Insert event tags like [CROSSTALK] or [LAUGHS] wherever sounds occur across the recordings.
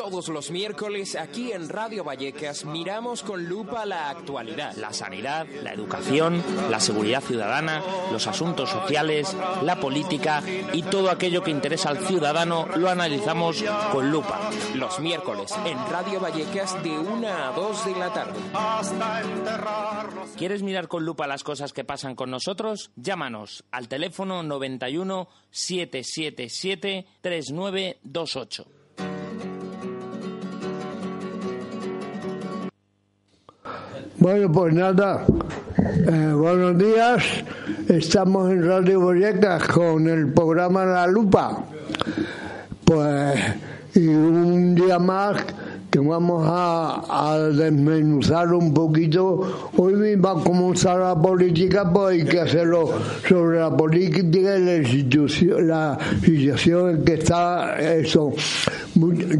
Todos los miércoles aquí en Radio Vallecas miramos con lupa la actualidad, la sanidad, la educación, la seguridad ciudadana, los asuntos sociales, la política y todo aquello que interesa al ciudadano lo analizamos con lupa. Los miércoles en Radio Vallecas de 1 a 2 de la tarde. ¿Quieres mirar con lupa las cosas que pasan con nosotros? Llámanos al teléfono 91 777 3928. Bueno, pues nada, eh, buenos días. Estamos en Radio Boyecas con el programa La Lupa. Pues, y un día más que vamos a, desmenuzar un poquito. Hoy va a comenzar la política, pues hay que hacerlo sobre la política y la situación, la situación en que está eso.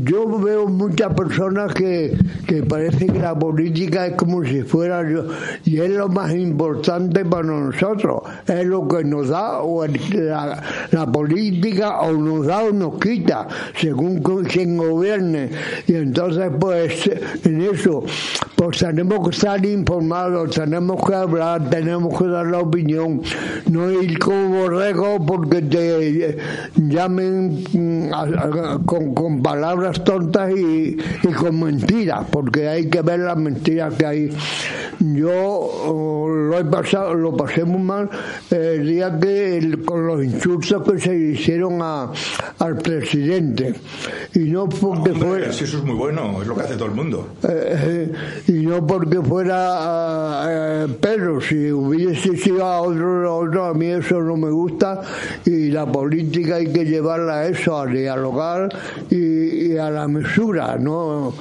Yo veo muchas personas que, que parece que la política es como si fuera yo, y es lo más importante para nosotros. Es lo que nos da o la, la política o nos da o nos quita, según quien gobierne. Y entonces pues en eso, pues tenemos que estar informados, tenemos que hablar, tenemos que dar la opinión, no ir como borrego porque te llamen mm, con, palabras tontas y, con mentiras, porque hay que ver las mentiras que hay. Yo oh, lo he pasado, lo pasé muy mal el día que con los insultos que se hicieron a, al presidente y no porque fue eso es muy bueno es lo que hace todo el mundo. Eh, y no porque fuera eh, Pedro, si hubiese sido a otro, otro, a mí eso no me gusta y la política hay que llevarla a eso, a dialogar y, a la mesura, ¿no?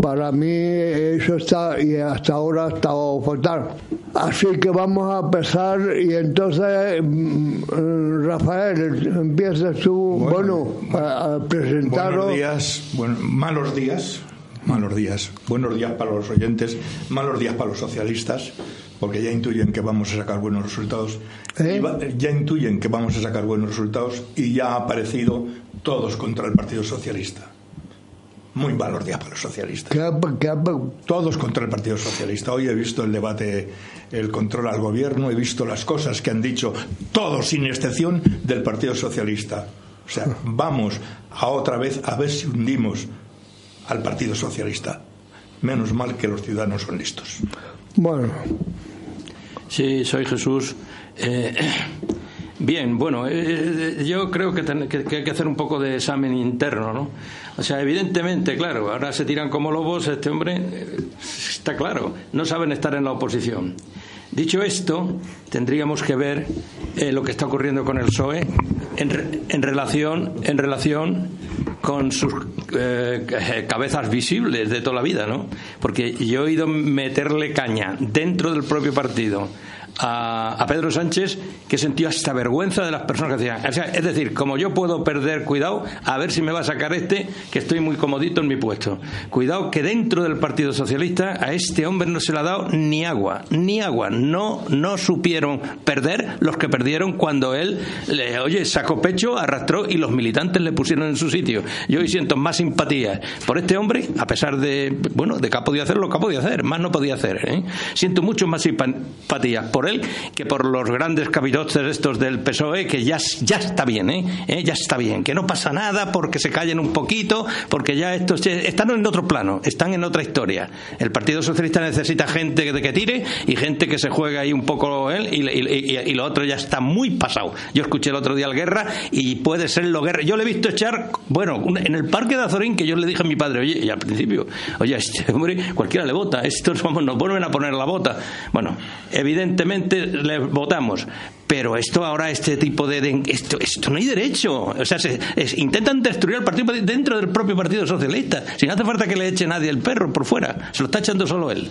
Para mí eso está, y hasta ahora ha estado fatal. Así que vamos a empezar y entonces, mm, Rafael, empiezas tú, bueno, a, presentar Buenos días, bueno, malos días malos días. Buenos días para los oyentes, malos días para los socialistas, porque ya intuyen que vamos a sacar buenos resultados. ¿Eh? Ya intuyen que vamos a sacar buenos resultados y ya ha aparecido todos contra el Partido Socialista. Muy malos días para los socialistas. Todos contra el Partido Socialista. Hoy he visto el debate, el control al gobierno, he visto las cosas que han dicho todos, sin excepción, del Partido Socialista. O sea, [LAUGHS] vamos a otra vez a ver si hundimos al Partido Socialista. Menos mal que los ciudadanos son listos. Bueno. Sí, soy Jesús. Eh, bien, bueno, eh, yo creo que, que, hay que hacer un poco de examen interno, ¿no? O sea, evidentemente, claro, ahora se tiran como lobos, este hombre, eh, está claro, no saben estar en la oposición. Dicho esto, tendríamos que ver lo que está ocurriendo con el PSOE en, en relación, en relación con sus eh, cabezas visibles de toda la vida, ¿no? Porque yo he ido meterle caña dentro del propio partido a, Pedro Sánchez que sentía hasta vergüenza de las personas que hacían. es decir, como yo puedo perder, cuidado, a ver si me va a sacar este, que estoy muy comodito en mi puesto. Cuidado que dentro del Partido Socialista a este hombre no se le ha dado ni agua, ni agua. No, no supieron perder los que perdieron cuando él, le, oye, sacó pecho, arrastró y los militantes le pusieron en su sitio. Yo hoy siento más simpatía por este hombre, a pesar de, bueno, de que ha podido hacer lo que ha podido hacer, más no podía hacer. ¿eh? Siento mucho más simpatía por él que por los grandes capitotes estos del PSOE, que ya, ya está bien, ¿eh? ¿eh? Ya está bien, que no pasa nada porque se callen un poquito, porque ya estos están en otro plano, están en otra historia. El Partido Socialista necesita gente que tire y gente que se juegue ahí un poco él y, y, lo otro ya está muy pasado. Yo escuché el otro día al Guerra y puede ser lo Guerra. Yo le he visto echar, bueno, en el parque de Azorín que yo le dije a mi padre, oye, y al principio, oye, este hombre, cualquiera le vota, estos vamos, nos vuelven a poner la bota. Bueno, evidentemente le votamos. Pero esto ahora, este tipo de. esto, esto no hay derecho. O sea, se, intentan destruir al partido dentro del propio Partido Socialista. Si no hace falta que le eche nadie el perro por fuera. Se lo está echando solo él.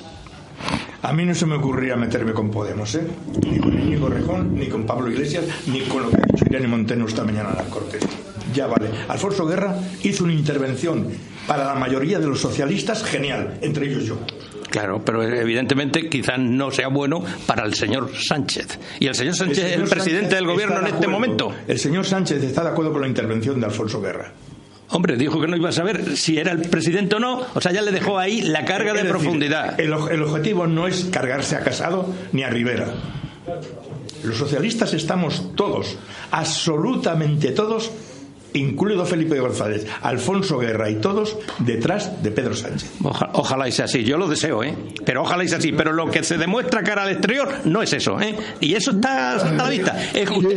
A mí no se me ocurría meterme con Podemos, ¿eh? Ni con Íñigo Rejón, ni con Pablo Iglesias, ni con lo que ha dicho Irene Monteno esta mañana en la Cortes. Ya vale. Alfonso Guerra hizo una intervención para la mayoría de los socialistas genial, entre ellos yo. Claro, pero evidentemente quizás no sea bueno para el señor Sánchez. Y el señor Sánchez es el presidente del gobierno en este momento. El señor Sánchez está de acuerdo con la intervención de Alfonso Guerra. Hombre, dijo que no iba a saber si era el presidente o no, o sea, ya le dejó ahí la carga de profundidad. El, el objetivo no es cargarse a Casado ni a Rivera. Los socialistas estamos todos, absolutamente todos, incluido Felipe González, Alfonso Guerra y todos detrás de Pedro Sánchez. Ojalá, y sea así, yo lo deseo, ¿eh? Pero ojalá y sea así, pero lo que se demuestra cara al exterior no es eso, ¿eh? Y eso está, a la vista.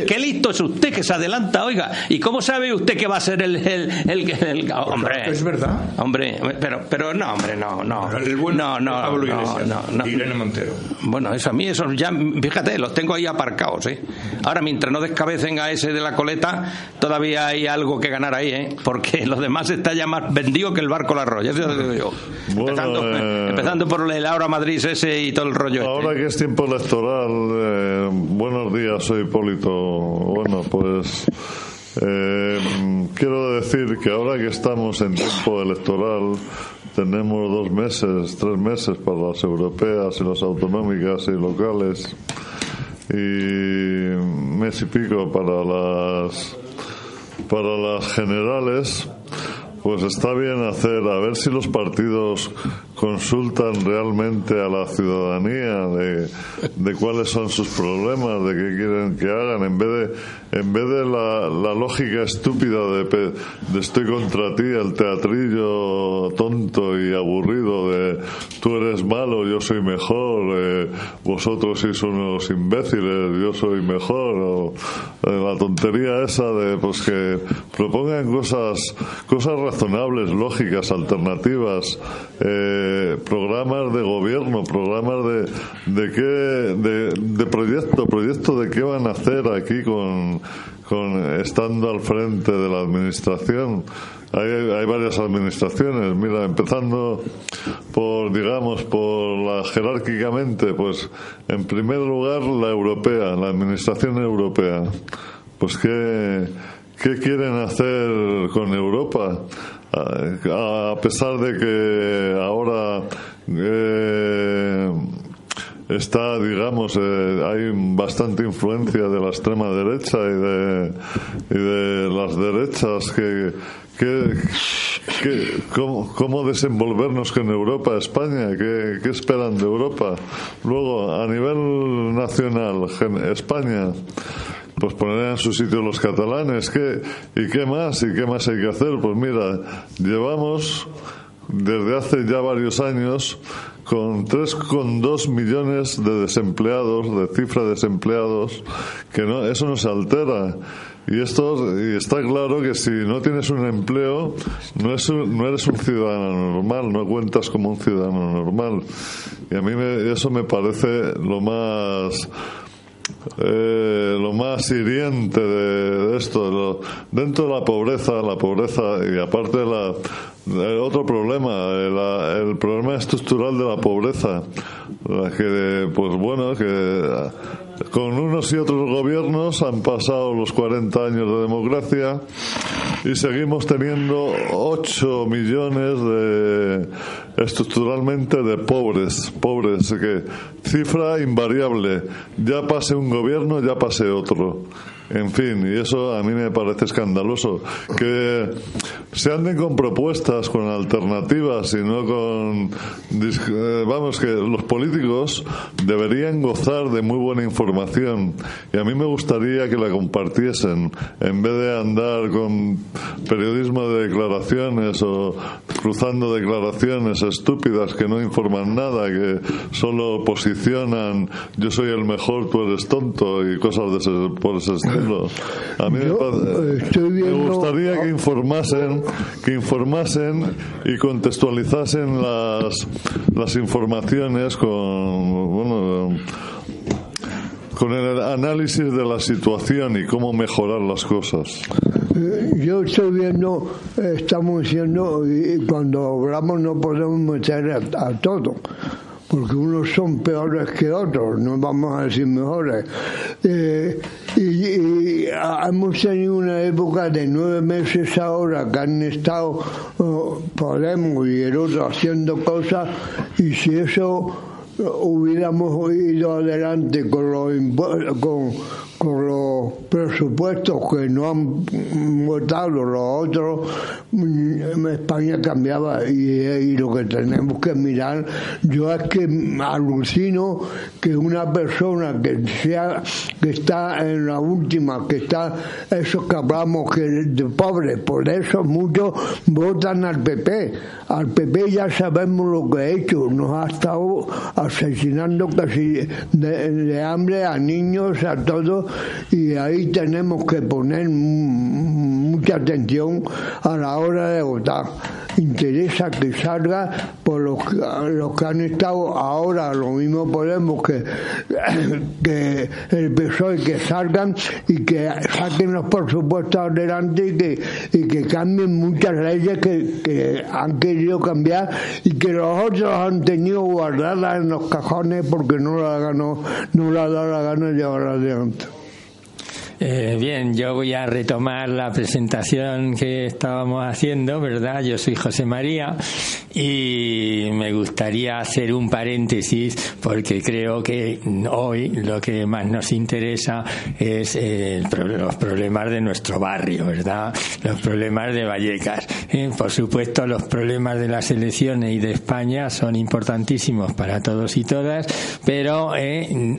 qué listo es usted que se adelanta, oiga. ¿Y cómo sabe usted que va a ser el... el, el, hombre, es verdad. Hombre, pero, pero no, hombre, no, no. El no, no, Pablo no, no, Irene Montero. Bueno, eso a mí, eso ya, fíjate, los tengo ahí aparcados, ¿eh? Ahora, mientras no descabecen a ese de la coleta, todavía hay algo algo que ganar ahí, ¿eh? porque los demás está ya más vendido que el barco La Roya, eso digo yo. Eh, empezando, por el Aura Madrid ese y todo el rollo. Este. Ahora que es tiempo electoral, eh, buenos días, soy Hipólito. Bueno, pues. quiero decir que ahora que estamos en tiempo electoral, tenemos dos meses, tres meses para las europeas y las autonómicas y locales y mes y pico para las para las generales, pues está bien hacer, a ver si los partidos consultan realmente a la ciudadanía de, cuáles son sus problemas, de qué quieren que hagan, en vez de, en vez de la, lógica estúpida de, de, estoy contra ti, el teatrillo tonto y aburrido de tú eres malo, yo soy mejor, eh, vosotros sois unos imbéciles, yo soy mejor, eh, la tontería esa de pues que propongan cosas, cosas razonables, lógicas, alternativas. Eh, programas de gobierno, programas de, de qué, de, proyecto, proyecto de qué van a hacer aquí con, con estando al frente de la administración. Hay, hay, varias administraciones, mira, empezando por, digamos, por la jerárquicamente, pues, en primer lugar, la europea, la administración europea. Pues, ¿qué, qué quieren hacer con Europa? A pesar de que ahora eh, está, digamos, eh, hay bastante influencia de la extrema derecha y de, las derechas que, que, cómo, desenvolvernos con Europa, España? ¿Qué, ¿Qué esperan de Europa? Luego, a nivel nacional, España, pues poner en su sitio los catalanes. ¿Qué, ¿Y qué más? ¿Y qué más hay que hacer? Pues mira, llevamos desde hace ya varios años con 3,2 millones de desempleados, de cifra de desempleados, que no, eso no se altera. Y esto y está claro que si no tienes un empleo, no, es no eres un ciudadano normal, no cuentas como un ciudadano normal. Y a mí eso me parece lo más eh, lo más hiriente de, esto, dentro de la pobreza, la pobreza y aparte la, el otro problema, el, problema estructural de la pobreza, que, pues bueno, que con unos y otros gobiernos han pasado los 40 años de democracia y seguimos teniendo 8 millones de estructuralmente de pobres, pobres, que cifra invariable, ya pase un gobierno, ya pase otro. En fin, y eso a mí me parece escandaloso. Que se anden con propuestas, con alternativas y no con... Eh, vamos, que los políticos deberían gozar de muy buena información y a mí me gustaría que la compartiesen en vez de andar con periodismo de declaraciones o cruzando declaraciones estúpidas que no informan nada, que solo posicionan yo soy el mejor, tú eres tonto y cosas de ese, por ese estilo. A mí me, gustaría que informasen, que informasen y contextualizasen las, las informaciones con, bueno, con el análisis de la situación y cómo mejorar las cosas. Eh, yo estoy viendo, estamos diciendo, cuando hablamos no podemos meter a todo porque unos son peores que otros, no vamos a decir mejores. Eh, y, hemos tenido una época de nueve meses ahora que han estado oh, Podemos y el otro haciendo cosas, y si eso hubiéramos ido adelante con, con, con los presupuestos que no han votado los otros, mm, España cambiaba y, lo que tenemos que mirar, yo es que alucino que una persona que sea que está en la última, que está esos que hablamos que de pobres, por eso muchos votan al PP. Al PP ya sabemos lo que ha hecho, nos ha estado asesinando casi de hambre a niños, a todos y ahí tenemos que poner mucha atención a la hora de votar. Interesa que salga por los, los que han estado ahora, lo mismo podemos que, [COUGHS] que el PSOE que salgan y que saquen los presupuestos adelante y que, y que cambien muchas leyes que, que han querido cambiar y que los otros han tenido guardadas en los cajones porque no la, no, no la da la gana llevar adelante. Eh, bien, yo voy a retomar la presentación que estábamos haciendo, ¿verdad? Yo soy José María y me gustaría hacer un paréntesis porque creo que hoy lo que más nos interesa es eh, los problemas de nuestro barrio, ¿verdad? Los problemas de Vallecas. Eh, por supuesto, los problemas de las elecciones y de España son importantísimos para todos y todas, pero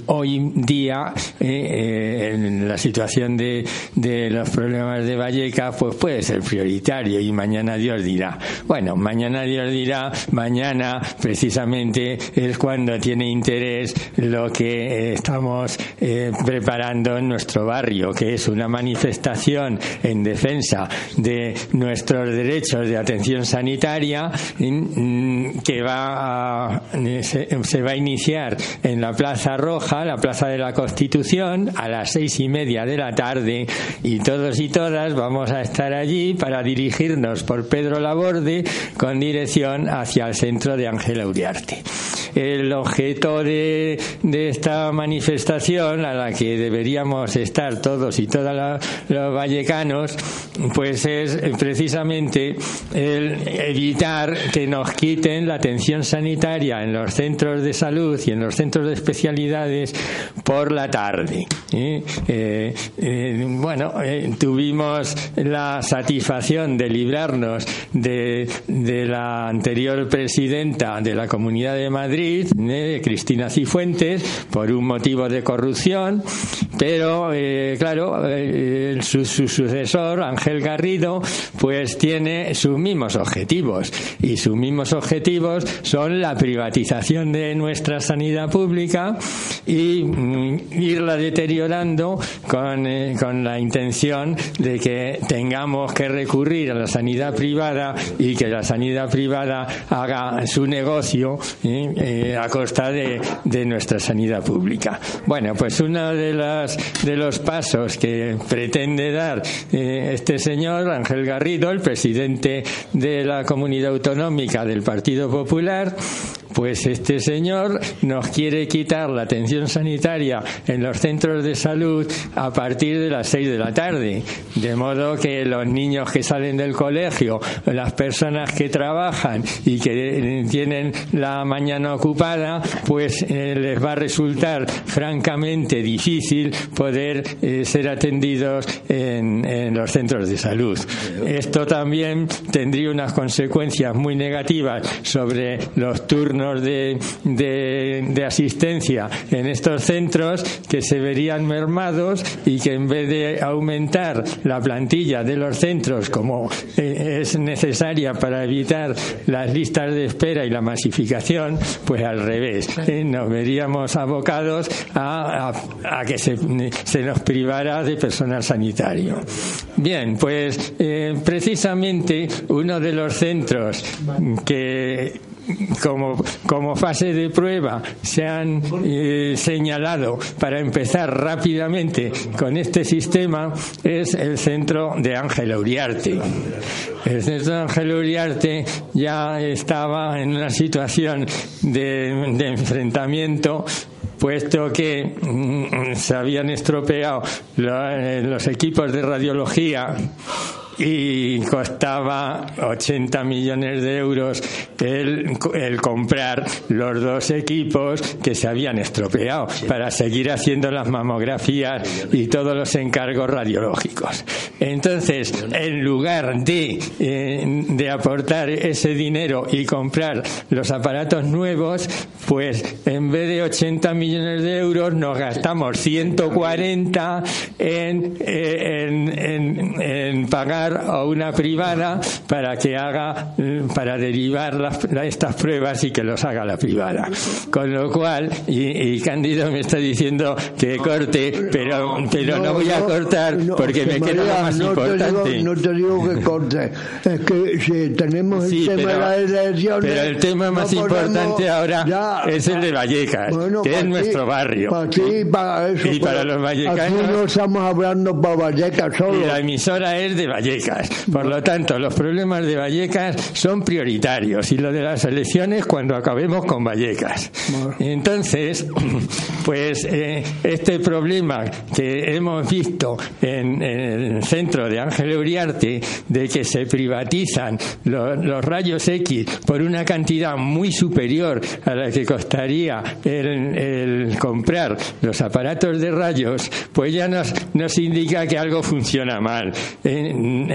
hoy día en la situación de, los problemas de Vallecas, pues puede ser prioritario y mañana Dios dirá. Bueno, mañana Dios dirá, mañana precisamente es cuando tiene interés lo que estamos eh, preparando en nuestro barrio, que es una manifestación en defensa de nuestros derechos de atención sanitaria mm, que va a, se, va a iniciar en la Plaza Roja, la Plaza de la Constitución, a las seis y media de la tarde y todos y todas vamos a estar allí para dirigirnos por Pedro Laborde con dirección hacia el centro de Ángela Uriarte. El objeto de, de, esta manifestación a la que deberíamos estar todos y todas los vallecanos pues es precisamente el evitar que nos quiten la atención sanitaria en los centros de salud y en los centros de especialidades por la tarde. ¿eh? Eh, eh, bueno, tuvimos la satisfacción de librarnos de, de, la anterior presidenta de la Comunidad de Madrid, Cristina Cifuentes, por un motivo de corrupción, pero claro, su, su sucesor, Ángel Garrido, pues tiene sus mismos objetivos. Y sus mismos objetivos son la privatización de nuestra sanidad pública y mm, irla deteriorando con, eh, con la intención de que tengamos que recurrir a la sanidad privada y que la sanidad privada haga su negocio eh, eh, a costa de, nuestra sanidad pública. Bueno, pues uno de, las, de los pasos que pretende dar este señor, Ángel Garrido, el presidente de la comunidad autonómica del Partido Popular, pues este señor nos quiere quitar la atención sanitaria en los centros de salud a partir de las seis de la tarde. De modo que los niños que salen del colegio, las personas que trabajan y que tienen la mañana ocupada, pues eh, les va a resultar francamente difícil poder eh, ser atendidos en, en los centros de salud. Esto también tendría unas consecuencias muy negativas sobre los turnos de, de, asistencia en estos centros que se verían mermados y que en vez de aumentar la plantilla de los centros como eh, es necesaria para evitar las listas de espera y la masificación, pues al revés, eh, nos veríamos abocados a, a, que se, se, nos privara de personal sanitario. Bien, pues eh, precisamente uno de los centros que como, como fase de prueba se han eh, señalado para empezar rápidamente con este sistema es el centro de Ángel Uriarte. El centro de Ángel Uriarte ya estaba en una situación de, de enfrentamiento puesto que mm, se habían estropeado eh, los equipos de radiología y costaba 80 millones de euros el, el comprar los dos equipos que se habían estropeado para seguir haciendo las mamografías y todos los encargos radiológicos. Entonces, en lugar de, eh, de aportar ese dinero y comprar los aparatos nuevos, pues en vez de 80 millones de euros nos gastamos 140 en, eh, en, en, en pagar a una privada para que haga, para derivar las, estas pruebas y que los haga la privada. Con lo cual, y, y Cándido me está diciendo que corte, pero, pero no, voy a cortar porque me queda lo más no importante. Te digo, no te digo que corte, es que si tenemos el Sí, tema pero- de las elecciones. Pero el tema no más importante ahora Ya. es el de Vallecas, Bueno, que es para ti- nuestro barrio. Para y para eso. Y para pero los Aquí vallecanos- no estamos hablando para Vallecas solo. Y la emisora es de Vallecas. Por lo tanto, los problemas de Vallecas son prioritarios y lo de las elecciones cuando acabemos con Vallecas. Entonces, pues eh, este problema que hemos visto en, el centro de Ángel Uriarte de que se privatizan lo- los rayos X por una cantidad muy superior a la que costaría el, comprar los aparatos de rayos, pues ya nos, nos indica que algo funciona mal en,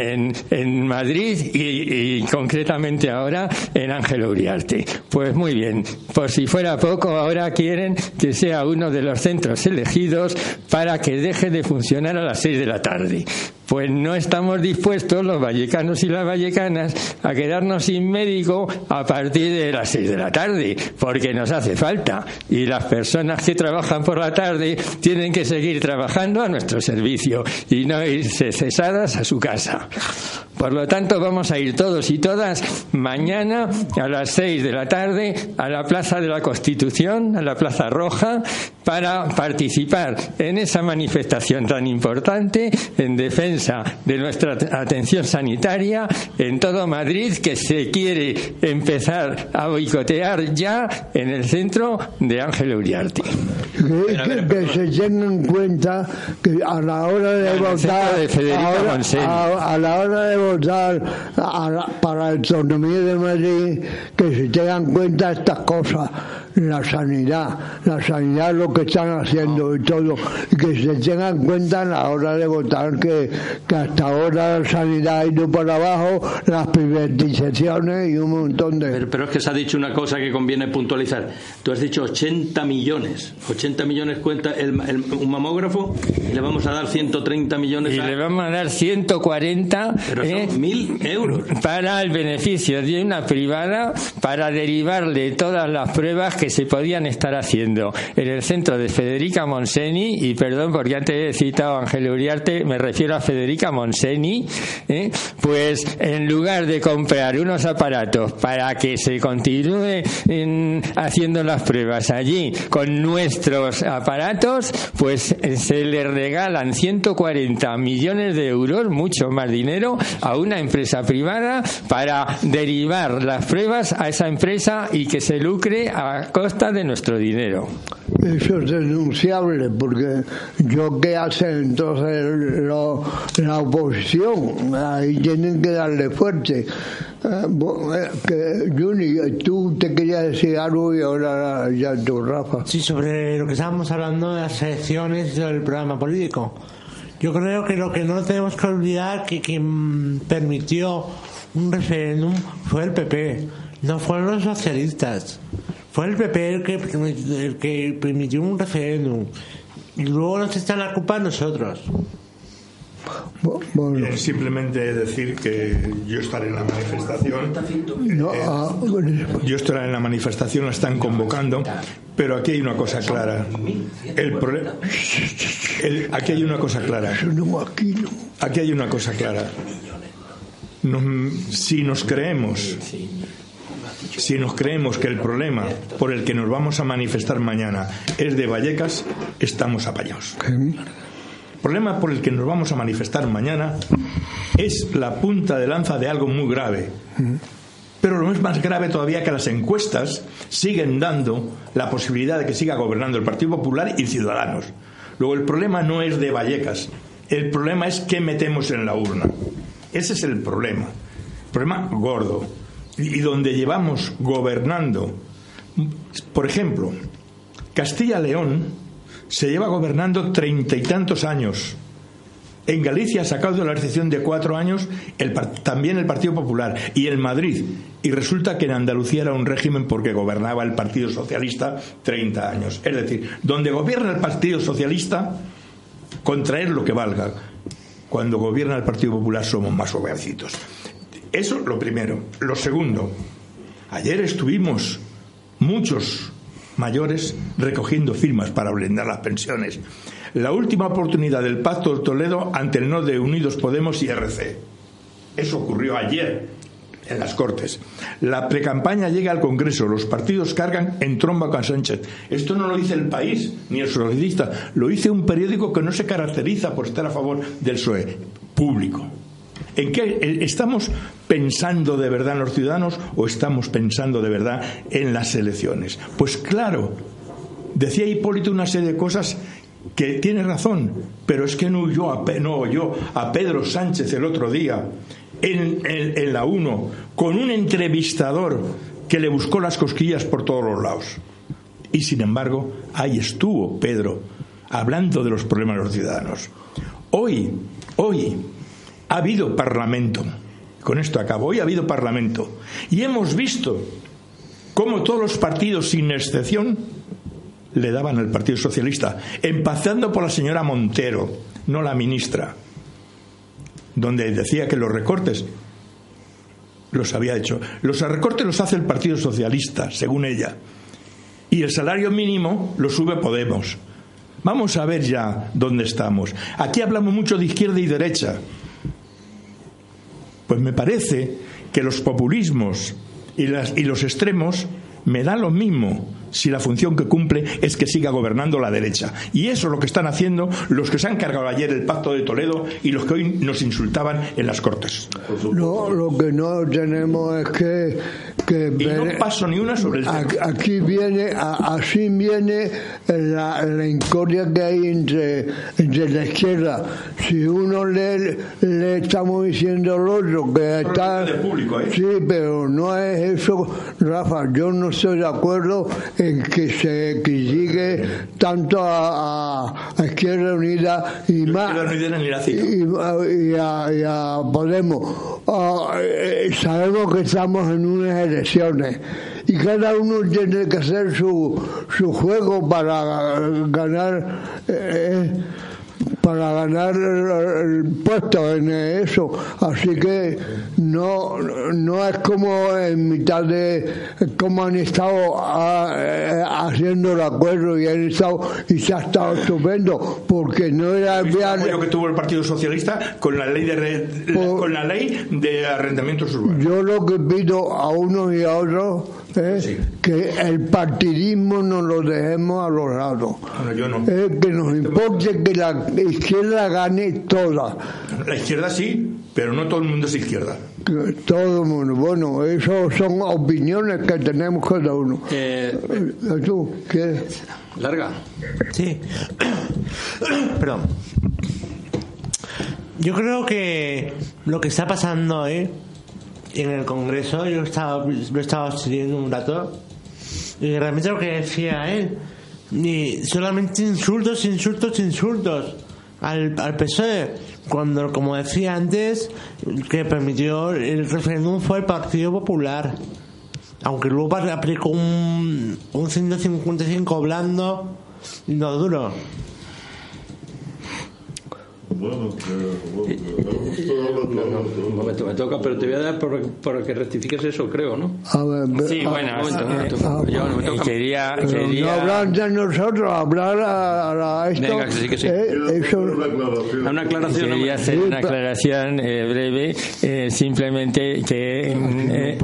en- Madrid y, concretamente ahora en Ángel Uriarte. Pues muy bien, por si fuera poco, ahora quieren que sea de los centros elegidos para que deje de funcionar a las 6 de la tarde. Pues no estamos dispuestos, los vallecanos y las vallecanas, a quedarnos sin médico a partir de las 6 de la tarde, porque nos hace falta. Y las personas que trabajan por la tarde tienen que seguir trabajando a nuestro servicio y no irse cesadas a su casa. Por lo tanto, vamos a ir todos y todas mañana a las 6 de la tarde a la Plaza de la Constitución, a la Plaza Roja, para participar en esa manifestación tan importante en defensa de nuestra atención sanitaria en todo Madrid que se quiere empezar a boicotear ya en el centro de Ángel Uriarte. Que, que- se tenga en cuenta que a la hora de En votar de ahora- a, a la hora de votar a la- para la autonomía de Madrid que se tengan en cuenta estas cosas la sanidad la sanidad lo que están haciendo y todo y que se tengan en cuenta a la hora de votar que, que hasta ahora la sanidad ha ido para abajo las privatizaciones y un montón de Pero, pero es que se ha dicho una cosa que conviene puntualizar. Tú has dicho 80 millones. 80 millones cuenta el, el- un mamógrafo y le vamos a dar 130 millones Y a... le vamos a dar 140 Pero ¿eh? mil euros. para el beneficio de una privada para derivarle todas las pruebas que se podían estar haciendo en el centro de Federica Monseni y perdón porque antes he citado a Ángel Uriarte me refiero a Federica Monseni ¿eh? pues en lugar de comprar unos aparatos para que se continúe en- haciendo las pruebas allí con nuestros aparatos pues eh, se le regalan 140 millones de euros mucho más dinero a una empresa privada para derivar las pruebas a esa empresa y que se lucre a costa de nuestro dinero. Eso es denunciable porque yo qué hace entonces la oposición ahí tienen que darle fuerte Eh, eh, Juni tú te querías decir algo y ahora ya tú Rafa Sí, sobre lo que estábamos hablando de las elecciones del programa político. Yo creo que lo que no tenemos que olvidar que quien permitió un referéndum fue el PP, no fueron los socialistas. Fue el PP el que, el que permitió un referéndum. Y luego nos están la culpa a nosotros. Bueno, Eh, Simplemente decir que yo estaré en la manifestación. no, Eh, ah, bueno, Yo estaré en la manifestación, la están convocando, pero aquí hay una cosa clara. El el- aquí hay una cosa clara. Aquí hay una cosa clara. Nos- si nos creemos, si nos creemos que el problema por el que nos vamos a manifestar mañana es de Vallecas, estamos apañados. El problema por el que nos vamos a manifestar mañana es la punta de lanza de algo muy grave. Pero lo es más grave todavía que las encuestas siguen dando la posibilidad de que siga gobernando el Partido Popular y Ciudadanos. Luego el problema no es de Vallecas, el problema es qué metemos en la urna. Ese es el problema. Problema gordo. Y donde llevamos gobernando, por ejemplo, Castilla-León se lleva gobernando treinta y tantos años. En Galicia ha sacado de la recepción de cuatro años también el Partido Popular y el Madrid. Y resulta que en Andalucía era un régimen porque gobernaba el Partido Socialista 30 años. Es decir, donde gobierna el Partido Socialista, contraer lo que valga. Cuando gobierna el Partido Popular somos más obedecitos. Eso lo primero. Lo segundo, ayer estuvimos muchos mayores recogiendo firmas para blindar las pensiones. La última oportunidad del Pacto de Toledo ante el no de Unidos Podemos y RC. Eso ocurrió ayer en las Cortes. La precampaña llega al Congreso, los partidos cargan en tromba con Sánchez. Esto no lo dice el país ni el socialista, lo dice un periódico que no se caracteriza por estar a favor del PSOE, público. ¿En qué estamos pensando de verdad en los ciudadanos o estamos pensando de verdad en las elecciones? Pues claro, decía Hipólito una serie de cosas que tiene razón, pero es que no oyó a, no a Pedro Sánchez el otro día en, en la 1 con un entrevistador que le buscó las cosquillas por todos los lados. Y sin embargo, ahí estuvo Pedro hablando de los problemas de los ciudadanos. Hoy, hoy, ha habido parlamento. Con esto acabo. Hoy ha habido parlamento. Y hemos visto cómo todos los partidos, sin excepción, le daban al Partido Socialista, empezando por la señora Montero, no la ministra, donde decía que los recortes los había hecho. Los recortes los hace el Partido Socialista, según ella. Y el salario mínimo lo sube Podemos. Vamos a ver ya dónde estamos. Aquí hablamos mucho de izquierda y derecha. Pues me parece que los populismos y, los extremos me da lo mismo si la función que cumple es que siga gobernando la derecha. Y eso es lo que están haciendo los que se han cargado ayer el pacto de Toledo y los que hoy nos insultaban en las Cortes. No, lo que no tenemos es que... que y no paso ni una sobre el tema. Aquí viene, así viene la, la incordia que hay entre, entre la izquierda. Si uno le, le estamos diciendo al otro que está... público, ¿eh? Sí, pero no es eso, Rafa. Yo no estoy de acuerdo en que se critique tanto a, a Izquierda Unida y más y, y, a, y, a, Podemos. Uh, sabemos que estamos en unas y cada uno tiene que hacer su, su juego para ganar. Eh, para ganar el puesto en eso. Así que no, no es como en mitad de como han estado ah, eh, haciendo el acuerdo y han estado y se ha estado estupendo porque no era el apoyo que tuvo el Partido Socialista con la ley de con la ley de arrendamientos urbanos. Yo lo que pido a uno y a otros es que el partidismo no lo dejemos a los lados. que nos importe que la izquierda gane toda. La izquierda sí, pero no todo el mundo es izquierda. todo el mundo. Bueno, eso son opiniones que tenemos cada uno. Eh, eh, ¿Tú qué? Larga. Sí. [COUGHS] Perdón. Yo creo que lo que está pasando en el Congreso, yo estaba, lo estaba siguiendo un rato, y realmente lo que decía él, y solamente insultos, insultos, insultos al, al PSOE, cuando, como decía antes, que permitió el referéndum fue el Partido Popular. Aunque luego aplicó un, un 155 blando y no duro. Bueno, un momento, me toca, pero te voy a dar por, por que rectifiques eso, creo, ¿no? A ver, sí, bueno, a, momento, a, yo no me toca. Quería, quería... No hablar de nosotros, hablar a, a esto. Venga, que sí, que sí. Eh, eso... Una aclaración. Quería hacer una aclaración eh, breve, eh, simplemente que eh,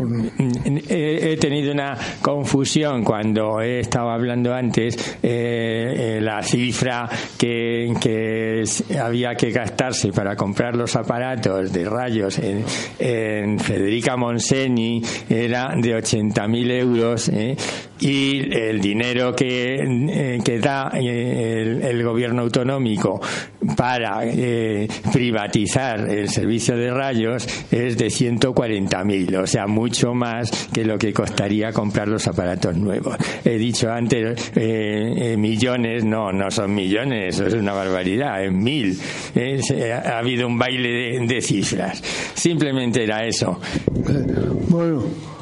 he tenido una confusión cuando he estado hablando antes la cifra que, que había que gastarse para comprar los aparatos de rayos en, en Federica Monseni era de 80.000 euros. ¿eh? Y el dinero que, eh, que da eh, el, gobierno autonómico para eh, privatizar el servicio de rayos es de 140.000, o sea, mucho más que lo que costaría comprar los aparatos nuevos. He dicho antes millones, no, no son millones, eso es una barbaridad, es mil. ha habido un baile de, de cifras. Simplemente era eso. Bueno.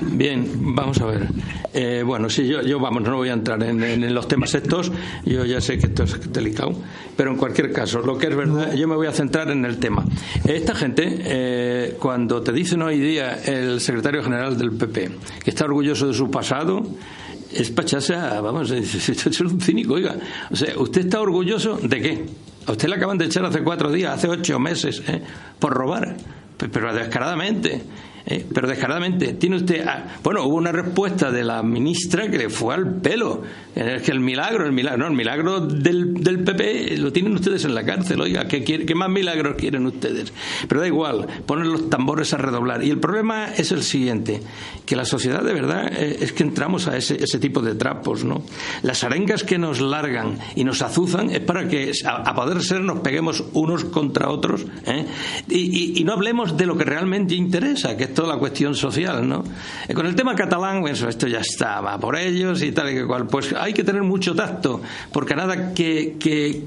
Bien, vamos a ver. Eh, bueno, sí, yo, yo, vamos, no voy a entrar en, los temas estos, yo ya sé que esto es delicado, pero en cualquier caso, lo que es verdad, yo me voy a centrar en el tema. Esta gente, eh, cuando te dicen hoy día el secretario general del PP que está orgulloso de su pasado, es pacharse vamos, [LAUGHS] es, un cínico, oiga. O sea, ¿usted está orgulloso de qué? A usted le acaban de echar hace cuatro días, hace ocho meses, ¿eh? por robar, pero descaradamente. Eh, pero descaradamente, tiene usted. bueno, hubo una respuesta de la ministra que le fue al pelo. Es que el milagro, el milagro, no, el milagro del, del PP lo tienen ustedes en la cárcel. Oiga, ¿qué, ¿qué más milagros quieren ustedes? Pero da igual, ponen los tambores a redoblar. Y el problema es el siguiente: que la sociedad de verdad eh, es que entramos a ese, ese tipo de trapos, ¿no? Las arengas que nos largan y nos azuzan es para que, a, poder ser, nos peguemos unos contra otros ¿eh? y, y, no hablemos de lo que realmente interesa, que toda la cuestión social, ¿no? Eh, con el tema catalán, bueno, esto ya estaba por ellos y tal y que cual. Pues hay que tener mucho tacto, porque nada que, que,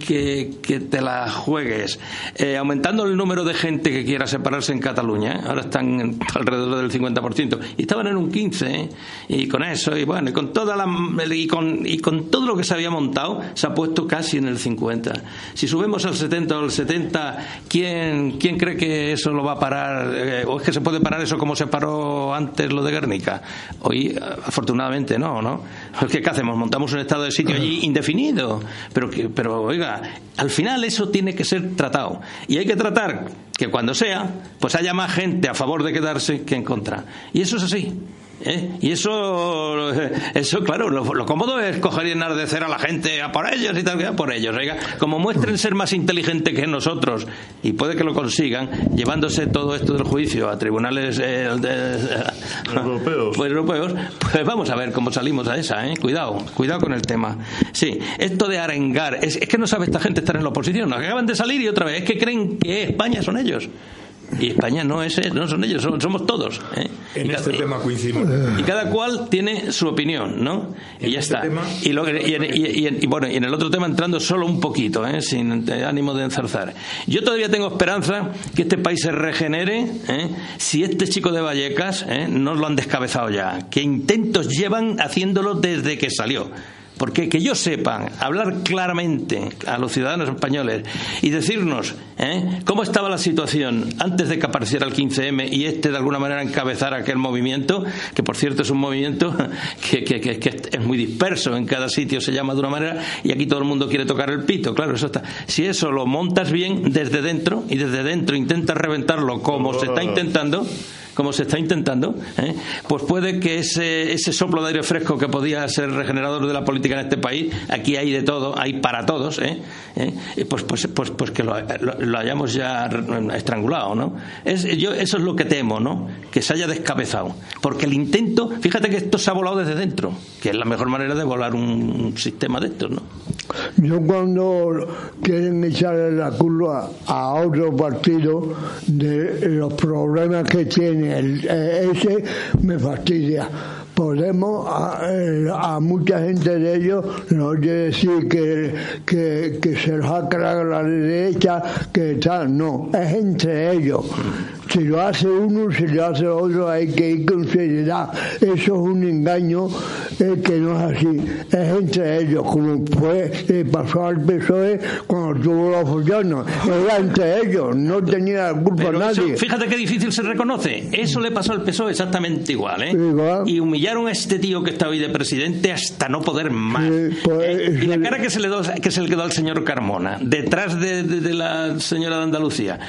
que, te la juegues. Eh, aumentando el número de gente que quiera separarse en Cataluña, ¿eh? ahora están [LAUGHS] alrededor del 50%, y estaban en un 15%, y con eso, y bueno, y con, toda la, y con, y con todo lo que se había montado, se ha puesto casi en el 50%. Si subimos al 70 o al 70, ¿quién, quién cree que eso lo va a parar? ¿O es que se puede parar eso como se paró antes lo de Guernica. Hoy, afortunadamente, no, ¿no? ¿Qué, ¿Qué hacemos? Montamos un estado de sitio allí indefinido. Pero, pero, oiga, al final eso tiene que ser tratado. Y hay que tratar que cuando sea, pues haya más gente a favor de quedarse que en contra. Y eso es así. ¿Eh? Y eso, eso claro, lo, cómodo es coger y enardecer a la gente a por ellos y tal, a por ellos. como muestren ser más inteligentes que nosotros, y puede que lo consigan, llevándose todo esto del juicio a tribunales eh, europeos. Pues, europeos, pues vamos a ver cómo salimos a esa, ¿eh? Cuidado, cuidado con el tema. Sí, esto de arengar, es, es que no sabe esta gente estar en la oposición, acaban de salir y otra vez, es que creen que España son ellos. Y España no es no son ellos, somos todos. ¿eh? En este tema coincidimos. Y cada cual tiene su opinión, ¿no? y ya este está. Y, y, bueno, y en el otro tema entrando solo un poquito, ¿eh? sin ánimo de enzarzar. Yo todavía tengo esperanza que este país se regenere ¿eh? si este chico de Vallecas ¿eh? no lo han descabezado ya. Que intentos llevan haciéndolo desde que salió. Porque que yo sepan hablar claramente a los ciudadanos españoles y decirnos ¿eh? cómo estaba la situación antes de que apareciera el 15M y este de alguna manera encabezara aquel movimiento, que por cierto es un movimiento [LAUGHS] que, que, es muy disperso, en cada sitio se llama de una manera y aquí todo el mundo quiere tocar el pito, claro, eso está. Si eso lo montas bien desde dentro y desde dentro intentas reventarlo como se está intentando, como se está intentando, ¿eh? pues puede que ese, ese soplo de aire fresco que podía ser regenerador de la política en este país, aquí hay de todo, hay para todos, ¿eh? ¿Eh? Pues, pues, pues, pues que lo, hayamos ya estrangulado, ¿no? Es, yo, eso es lo que temo, ¿no? Que se haya descabezado. Porque el intento, fíjate que esto se ha volado desde dentro, que es la mejor manera de volar un sistema de estos, ¿no? Yo cuando quieren echarle la culpa a otro partido de los problemas que tiene el, eh, ese, me fastidia. Podemos, a, mucha gente de ellos, no quiere decir que, que, se los ha la derecha, que tal, no, es entre ellos. Si lo hace uno, si lo hace otro, hay que ir con seriedad. Eso es un engaño eh, que no es así. Es entre ellos, como fue, eh, pasó al PSOE cuando tuvo la fusión. Era entre ellos, no tenía culpa nadie. fíjate qué difícil se reconoce. Eso le pasó al PSOE exactamente igual. ¿eh? Y humillaron a este tío que está hoy de presidente hasta no poder más. Pues, ¿Eh? y la cara que se, le dio, que se le quedó al señor Carmona, detrás de, de, la señora de Andalucía,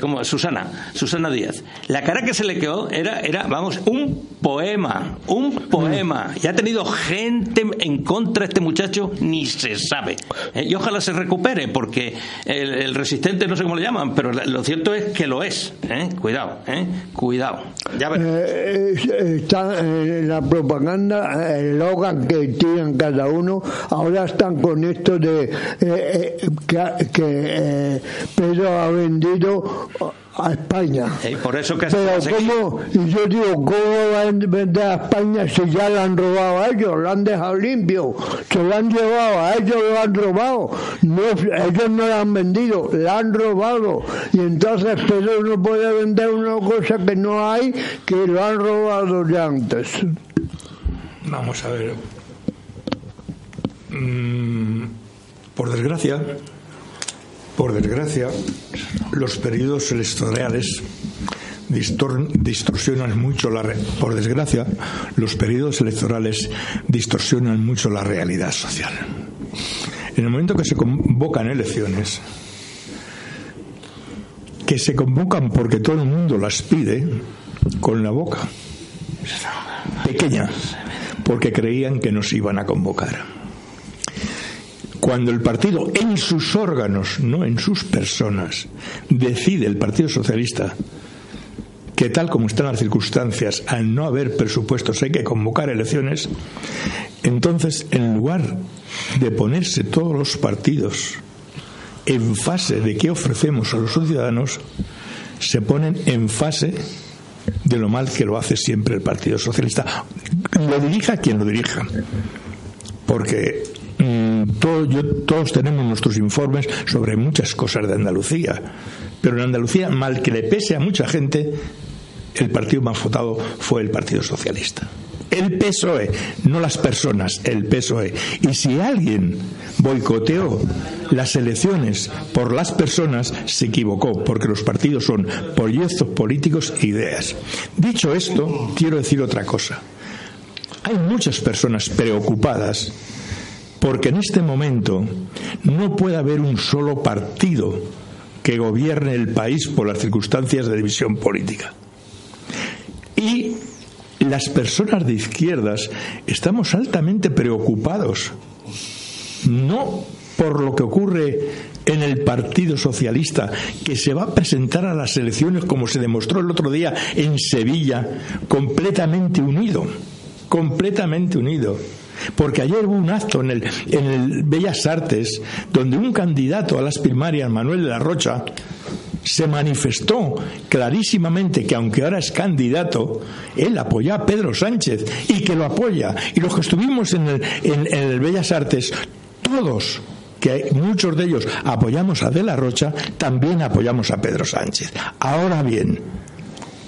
como Susana. Susana Díaz. La cara que se le quedó era, era vamos, un poema, un poema. Ya tenido gente en contra de este muchacho ni se sabe. ¿eh? Y ojalá se recupere, porque el, resistente no sé cómo le llaman, pero lo cierto es que lo es. ¿eh? Cuidado, ¿eh? cuidado. Ya está en la propaganda, el logan que tienen cada uno, ahora están con esto de que Pedro ha vendido a España. Y por eso que Pero ¿cómo? Y yo digo, ¿cómo van a vender a España si ya lo han robado a ellos? Lo han dejado limpio, se lo han llevado, a ellos lo han robado. No, ellos no lo han vendido, lo han robado. Y entonces pero no puede vender una cosa que no hay, que lo han robado ya antes. Vamos a ver. Mm, por desgracia, por desgracia, los periodos electorales distorsionan mucho la por desgracia los periodos electorales distorsionan mucho la realidad social. En el momento que se convocan elecciones, que se convocan porque todo el mundo las pide con la boca pequeña, porque creían que nos iban a convocar cuando el partido en sus órganos, no en sus personas, decide el Partido Socialista que tal como están las circunstancias, al no haber presupuestos hay que convocar elecciones, entonces en lugar de ponerse todos los partidos en fase de qué ofrecemos a los ciudadanos, se ponen en fase de lo mal que lo hace siempre el Partido Socialista. Lo dirija quien lo dirija. Porque Todos tenemos nuestros informes sobre muchas cosas de Andalucía, pero en Andalucía, mal que le pese a mucha gente, el partido más votado fue el Partido Socialista. El PSOE, no las personas, el PSOE. Y si alguien boicoteó las elecciones por las personas, se equivocó, porque los partidos son proyectos políticos e ideas. Dicho esto, quiero decir otra cosa. Hay muchas personas preocupadas porque en este momento no puede haber un solo partido que gobierne el país por las circunstancias de división política. Y las personas de izquierdas estamos altamente preocupados, no por lo que ocurre en el Partido Socialista, que se va a presentar a las elecciones, como se demostró el otro día en Sevilla, completamente unido, completamente unido porque ayer hubo un acto en el, en el Bellas Artes donde un candidato a las primarias, Manuel de la Rocha, se manifestó clarísimamente que aunque ahora es candidato, él apoya a Pedro Sánchez y que lo apoya. Y los que estuvimos en el, en, el Bellas Artes, todos que muchos de ellos apoyamos a De la Rocha, también apoyamos a Pedro Sánchez. Ahora bien,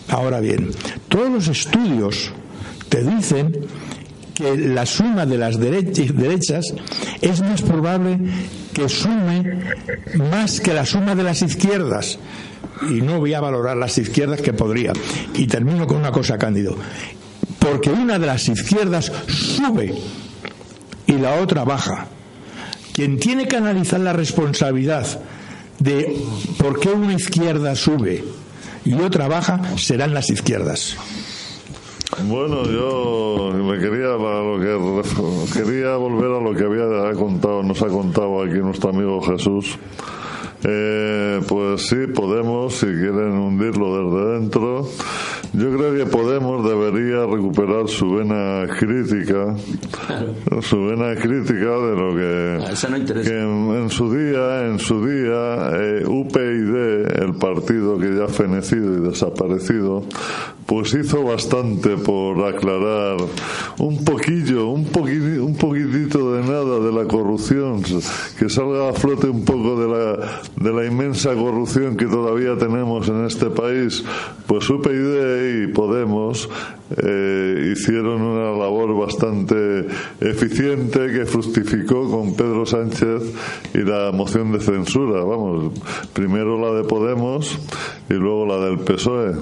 ahora bien, todos los estudios te dicen que la suma de las derechas es más probable que sume más que la suma de las izquierdas. Y no voy a valorar las izquierdas que podría. Y termino con una cosa, Cándido. Porque una de las izquierdas sube y la otra baja. Quien tiene que analizar la responsabilidad de por qué una izquierda sube y otra baja serán las izquierdas. Bueno, yo me quería lo que quería volver a lo que había contado, nos ha contado aquí nuestro amigo Jesús. Eh, pues sí, Podemos, si quieren hundirlo desde dentro, yo creo que Podemos debería recuperar su vena crítica, su vena crítica de lo que, ah, en, su día, en su día, eh, UPyD, el partido que ya ha fenecido y desaparecido, pues hizo bastante por aclarar un poquillo, un, un poquitito de nada de la corrupción, que salga a flote un poco de la, de la inmensa corrupción que todavía tenemos en este país. Pues UPyD y Podemos eh, hicieron una labor bastante eficiente que fructificó con Pedro Sánchez y la moción de censura. Vamos, primero la de Podemos y luego la del PSOE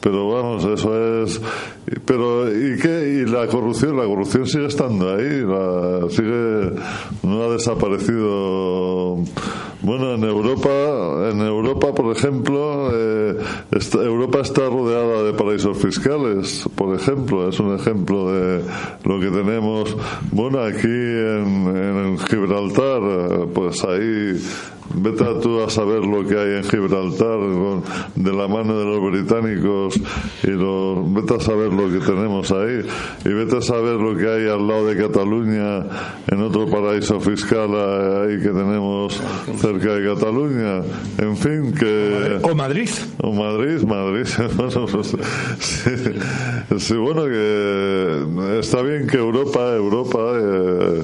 pero vamos, eso es. Pero, ¿y qué? ¿Y la corrupción? La corrupción sigue estando ahí, la, sigue. No ha desaparecido Bueno, en Europa, en Europa, por ejemplo, eh, Europa está rodeada de paraísos fiscales, por ejemplo, es un ejemplo de lo que tenemos. Bueno, aquí en, en Gibraltar, pues ahí Vete a tú a saber lo que hay en Gibraltar de la mano de los británicos y los, vete a saber lo que tenemos ahí y vete a saber lo que hay al lado de Cataluña en otro paraíso fiscal ahí que tenemos cerca de Cataluña. En fin, que... O Madrid. O Madrid, Madrid. [LAUGHS] bueno, pues, sí, bueno, que está bien que Europa, Europa eh,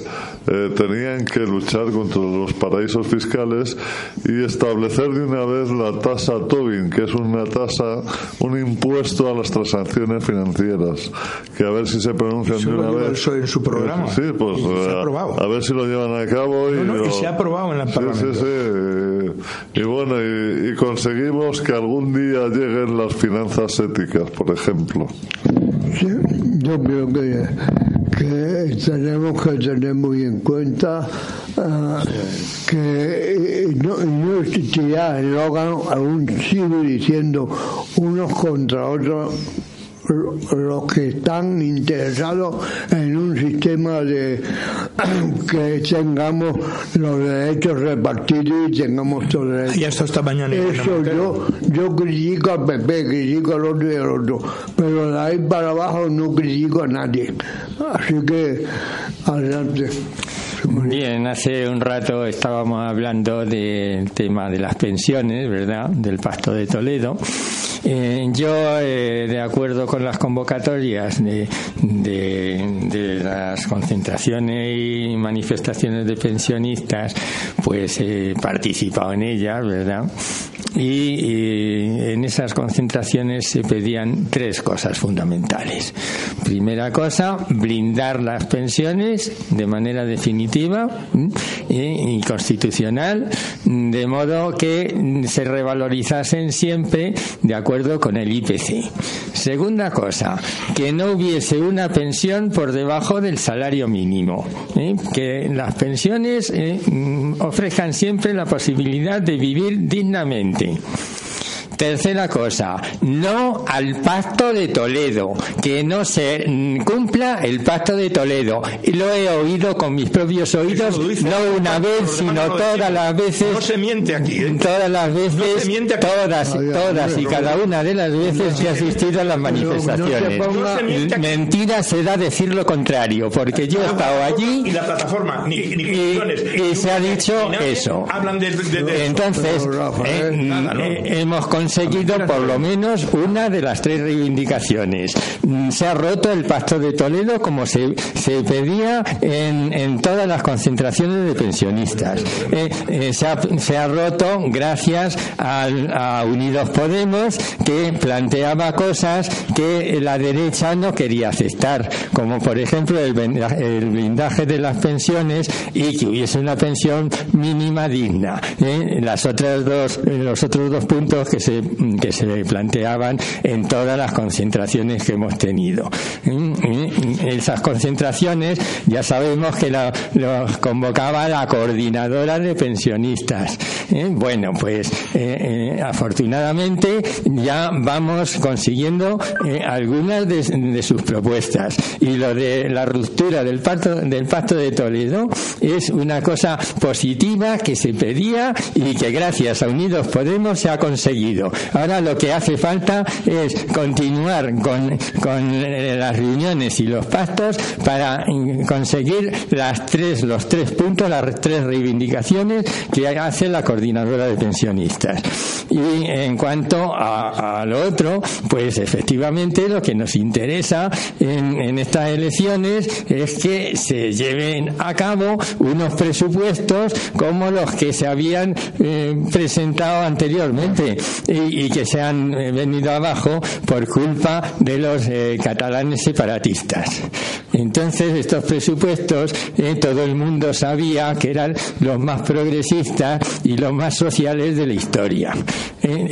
eh, tenían que luchar contra los paraísos fiscales y establecer de una vez la tasa Tobin, que es una tasa, un impuesto a las transacciones financieras, que a ver si se pronuncian de una vez. en su programa. Sí, pues eh, a, ver si lo llevan a cabo. Y, se ha aprobado en el Parlamento. Sí, sí, y, bueno, y, conseguimos que algún día lleguen las finanzas éticas, por ejemplo. yo creo que, que tenemos que tener muy en cuenta uh, que no, no existirá el órgano, aún sigo diciendo unos contra otros los que están interesados en un sistema de [CLEARS THROAT] que tengamos los derechos repartidos y tengamos todos los derechos. esto esta mañana. Eso yo, yo critico al PP, critico al otro y al otro, pero de ahí para abajo no critico a nadie. Así que adelante. Bien, hace un rato estábamos hablando del tema de las pensiones, ¿verdad? Del Pacto de Toledo. Eh, yo, eh, de acuerdo con las convocatorias de, de, las concentraciones y manifestaciones de pensionistas, pues he participado en ellas, ¿verdad? y, en esas concentraciones se pedían tres cosas fundamentales. Primera cosa, blindar las pensiones de manera definitiva y, constitucional, de modo que se revalorizasen siempre de acuerdo con el IPC. Segunda cosa, que no hubiese una pensión por debajo del salario mínimo, ¿eh? que las pensiones eh, ofrezcan siempre la posibilidad de vivir dignamente Tercera cosa, no al pacto de Toledo, que no se cumpla el pacto de Toledo. Y lo he oído con mis propios oídos, no una vez, sino todas las veces. No se miente aquí. ¿eh? Todas las veces, todas, todas y cada una de las veces que he asistido a las manifestaciones. Mentira será decir lo contrario, porque yo he estado allí. Y la plataforma, ni, y, se ha dicho eso. Entonces, eh, hemos conseguido por lo menos una de las tres reivindicaciones. Mm, se ha roto el pacto de Toledo como se, se pedía en, en todas las concentraciones de pensionistas. Eh, eh, se, ha, se, ha, roto gracias a Unidos Podemos que planteaba cosas que la derecha no quería aceptar, como por ejemplo el, el blindaje de las pensiones y que hubiese una pensión mínima digna. Eh, las otras dos, los otros dos puntos que se, que se planteaban en todas las concentraciones que hemos tenido. Esas concentraciones ya sabemos que los convocaba la coordinadora de pensionistas. ¿eh? Bueno, pues eh, eh, afortunadamente ya vamos consiguiendo algunas de, sus propuestas. Y lo de la ruptura del pacto, del pacto de Toledo es una cosa positiva que se pedía y que gracias a Unidos Podemos se ha conseguido. Ahora lo que hace falta es continuar con, con las reuniones y los pactos para conseguir las tres, los tres puntos, las tres reivindicaciones que hace la coordinadora de pensionistas. Y en cuanto a, lo otro, pues efectivamente lo que nos interesa en, estas elecciones es que se lleven a cabo unos presupuestos como los que se habían eh, presentado anteriormente y, que se han eh, venido abajo por culpa de los eh, catalanes separatistas. Entonces estos presupuestos eh, todo el mundo sabía que eran los más progresistas y los más sociales de la historia.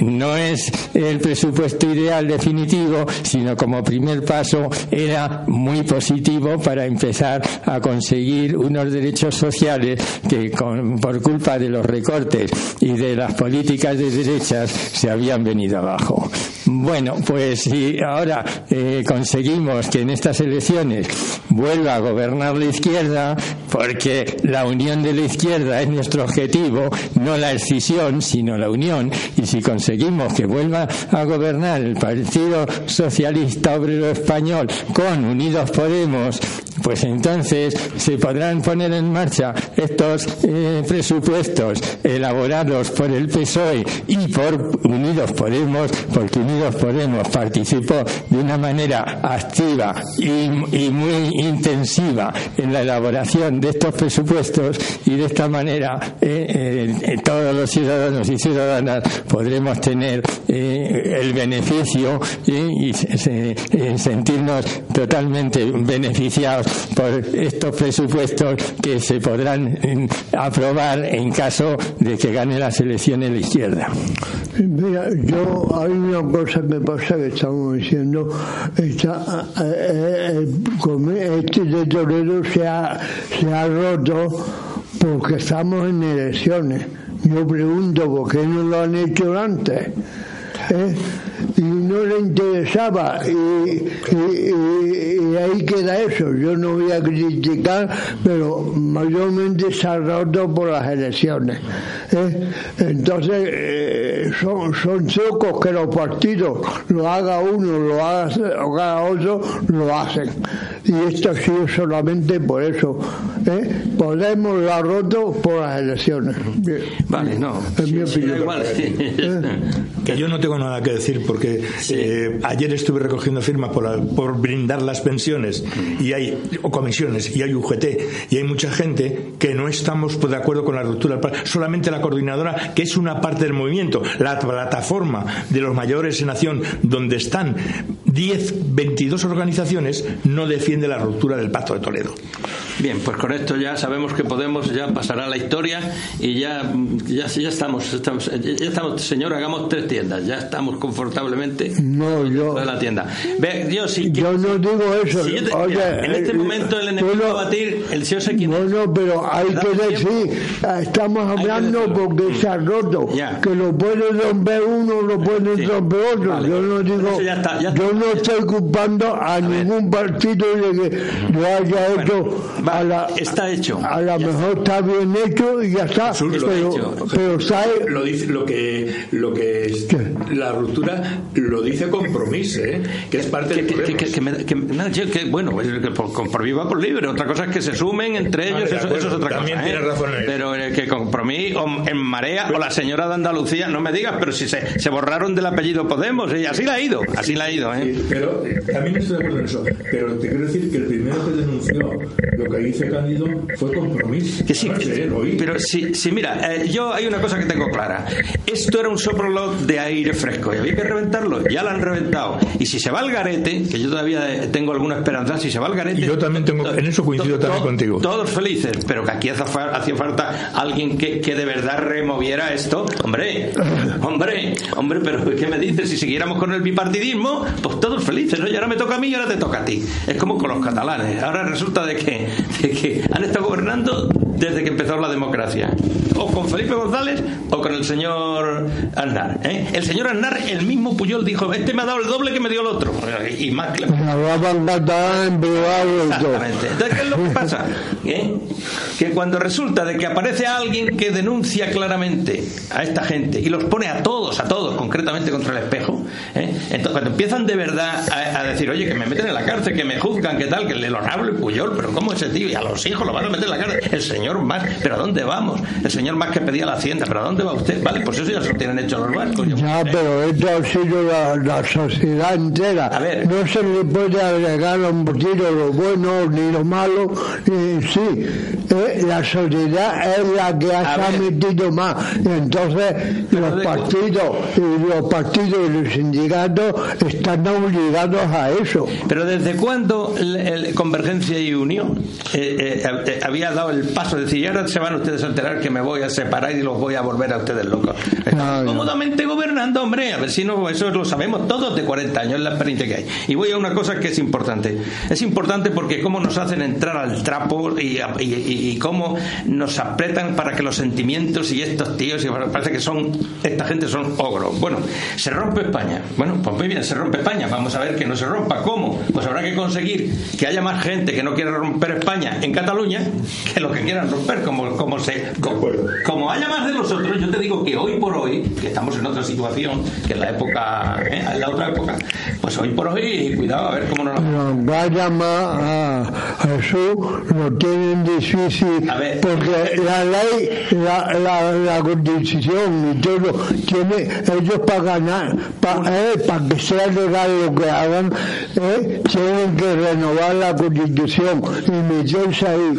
No es el presupuesto ideal definitivo, sino como primer paso era muy positivo para empezar a conseguir unos derechos sociales que por culpa de los recortes y de las políticas de derechas se habían venido abajo. Bueno, pues si ahora eh, conseguimos que en estas elecciones vuelva a gobernar la izquierda, porque la unión de la izquierda es nuestro objetivo, no la escisión, sino la unión, y si conseguimos que vuelva a gobernar el Partido Socialista Obrero Español con Unidos Podemos, pues entonces se podrán poner en marcha estos eh, presupuestos elaborados por el PSOE y por Unidos Podemos, porque Unidos Podemos participó de una manera activa y, muy intensiva en la elaboración de estos presupuestos y de esta manera eh, eh, todos los ciudadanos y ciudadanas podremos tener el beneficio y sentirnos totalmente beneficiados por estos presupuestos que se podrán aprobar en caso de que gane las elecciones la izquierda. Mira, yo hay una cosa que pasa que estamos diciendo, está, eh, eh, este de Toledo se ha, se ha roto porque estamos en elecciones. Yo pregunto por qué no lo han hecho antes. ¿Eh? Y no le interesaba y, ahí queda eso yo no voy a criticar pero mayormente se ha roto por las elecciones ¿eh? entonces eh, son, son que los partidos lo haga uno lo haga, otro lo hacen y esto ha sido solamente por eso Podemos lo ha roto por las elecciones. Vale no. [LAUGHS] Que yo no tengo nada que decir porque eh, ayer estuve recogiendo firmas por, brindar las pensiones y hay o comisiones y hay UGT y hay mucha gente que no estamos de acuerdo con la ruptura. Solamente la coordinadora que es una parte del movimiento la plataforma de los mayores en nación donde están 10 22 organizaciones no defiende la ruptura del pacto de Toledo. Bien pues con esto ya sabemos que Podemos ya pasará la historia y ya ya, ya estamos, estamos ya estamos señor hagamos tres tiendas ya estamos confortablemente no, yo, la tienda. yo no digo eso. en este eh, momento el enemigo a batir, el señor se No, no, pero hay que decir, estamos hablando porque se ha roto. Que lo puede romper uno, lo puede romper otro. Yo no digo, yo no estoy culpando a, ningún partido de que lo haya hecho. a la, está hecho. A lo mejor está. bien hecho y ya está. pero, pero sabe. Lo, dice, lo que, lo que es, la ruptura lo dice compromiso, ¿eh? que es parte del que, que, que, bueno, compromiso va por libre. Otra cosa es que se sumen entre ellos, eso, es otra cosa. ¿eh? Razón pero eh, que compromiso en Marea o la señora de Andalucía, no me digas, pero si se, se borraron del apellido Podemos, y así la ha ido, así la ha ido. ¿eh? pero también estoy de acuerdo en eso. Pero te quiero decir que el primero que denunció lo que dice Cándido fue compromiso. Que sí, pero si, si mira, yo hay una cosa que tengo clara. Esto era un soprolog de aire fresco y había que reventarlo ya la han reventado. Y si se va al garete, que yo todavía tengo alguna esperanza, si se va al garete. yo también tengo, en eso coincido también contigo. Todos felices, pero que aquí hacía falta alguien que, que de verdad removiera esto. Hombre, hombre, hombre, pero ¿qué me dices? Si siguiéramos con el bipartidismo, pues todos felices, ¿no? Y ahora me toca a mí y ahora te toca a ti. Es como con los catalanes. Ahora resulta de que, de que han estado gobernando desde que empezó la democracia. O con Felipe González o con el señor Aznar. ¿eh? El señor Aznar, el mismo Puyol dijo, este me ha dado el doble que me dio el otro. Y más que... Exactamente. Entonces, ¿qué es lo que pasa? ¿Eh? Que cuando resulta de que aparece alguien que denuncia claramente a esta gente y los pone a todos, a todos, concretamente contra el espejo, ¿eh? entonces cuando empiezan de verdad a, decir, oye, que me meten en la cárcel, que me juzgan, que tal, que el honorable Puyol, pero ¿cómo ese tío? Y a los hijos lo van a meter en la cárcel. El señor señor Mas, ¿pero a dónde vamos? El señor Mas que pedía la hacienda, ¿pero a dónde va usted? Vale, pues eso ya se lo tienen hecho los vascos. ya, pero esto ha sido la, sociedad entera. A ver. No se le puede agregar a un tiro lo bueno ni lo malo. sí, eh, la sociedad es la que ha metido más. Entonces, los partidos y los partidos y los sindicatos están obligados a eso. Pero ¿desde cuándo el, Convergencia y Unión eh, eh, había dado el paso de decir, y ahora se van ustedes a enterar que me voy a separar y los voy a volver a ustedes locos? cómodamente gobernando, hombre, a ver si no, eso lo sabemos todos de 40 años, la experiencia que hay. Y voy a una cosa que es importante. Es importante porque cómo nos hacen entrar al trapo y, y, cómo nos apretan para que los sentimientos y estos tíos, y parece que son, esta gente son ogros. Bueno, se rompe España. Bueno, pues muy bien, se rompe España. Vamos a ver que no se rompa. ¿Cómo? Pues habrá que conseguir que haya más gente que no quiera romper España en Cataluña que lo que quieran romper, como, como se. Como, haya más de nosotros, yo te digo que hoy por hoy, que estamos en otra situación que en la época, ¿eh? en la otra época, pues hoy por hoy, cuidado a ver cómo nos. vaya más a Jesús, lo tienen difícil, porque la ley, la, la, la constitución y todo, tiene ellos para ganar, para, eh, para que sea legal lo que hagan, eh, tienen que renovar la constitución y meterse ahí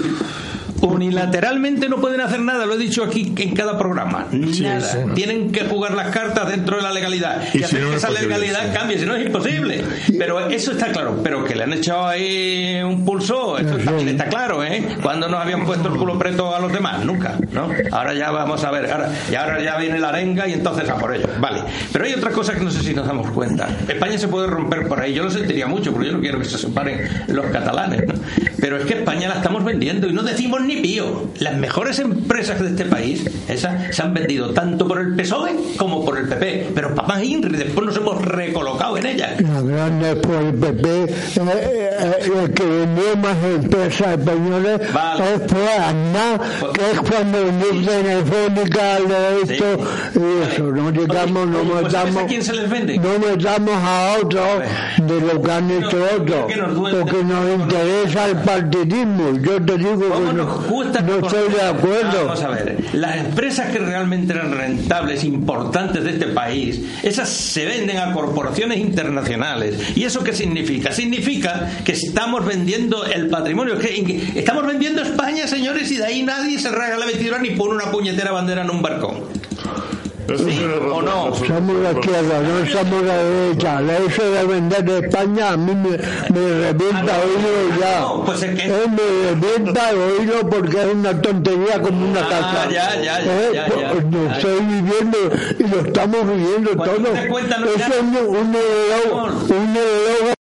unilateralmente no pueden hacer nada, lo he dicho aquí en cada programa. nada. Tienen que jugar las cartas dentro de la legalidad y, hacer que esa legalidad cambie, si no es imposible. Pero eso está claro. Pero que le han echado ahí un pulso, eso también está claro, ¿eh? Cuando nos habían puesto el culo preto a los demás, nunca, ¿no? Ahora ya vamos a ver, ahora, y ahora ya viene la arenga y entonces a por ello. Vale. Pero hay otra cosa que no sé si nos damos cuenta. España se puede romper por ahí. Yo lo sentiría mucho, porque yo no quiero que se separen los catalanes, ¿no? Pero es que España la estamos vendiendo y no decimos ni pío. Las mejores empresas de este país, esas, se han vendido tanto por el PSOE como por el PP. Pero papá Inri, después nos hemos recolocado en ellas. La grande por el PP, eh, eh, el que vendió más empresas españolas es fue Aznar, pues- que es cuando vendió Telefónica, de esto, y eso. No llegamos, no pues, metamos. ¿A quién se les vende? No metamos a otros de lo que han hecho otros, porque nos interesa el partidismo. Yo te digo que no no estoy de acuerdo. Vamos a ver, las empresas que realmente eran rentables, importantes de este país, esas se venden a corporaciones internacionales. ¿Y eso qué significa? Significa que estamos vendiendo el patrimonio, que estamos vendiendo España, señores, y de ahí nadie se raga la vestidura ni pone una puñetera bandera en un barcón. ¿Sí o no? Somos la izquierda, no somos la derecha. Eso de vender España a mí me, me revienta ah, oírlo ya. No, pues es que... Eh, me revienta oírlo porque es una tontería como una ah, casa. Ya, ya, ya, ya, ya, Lo pues, estoy viviendo y lo estamos viviendo todo. Eso es un, un, un, un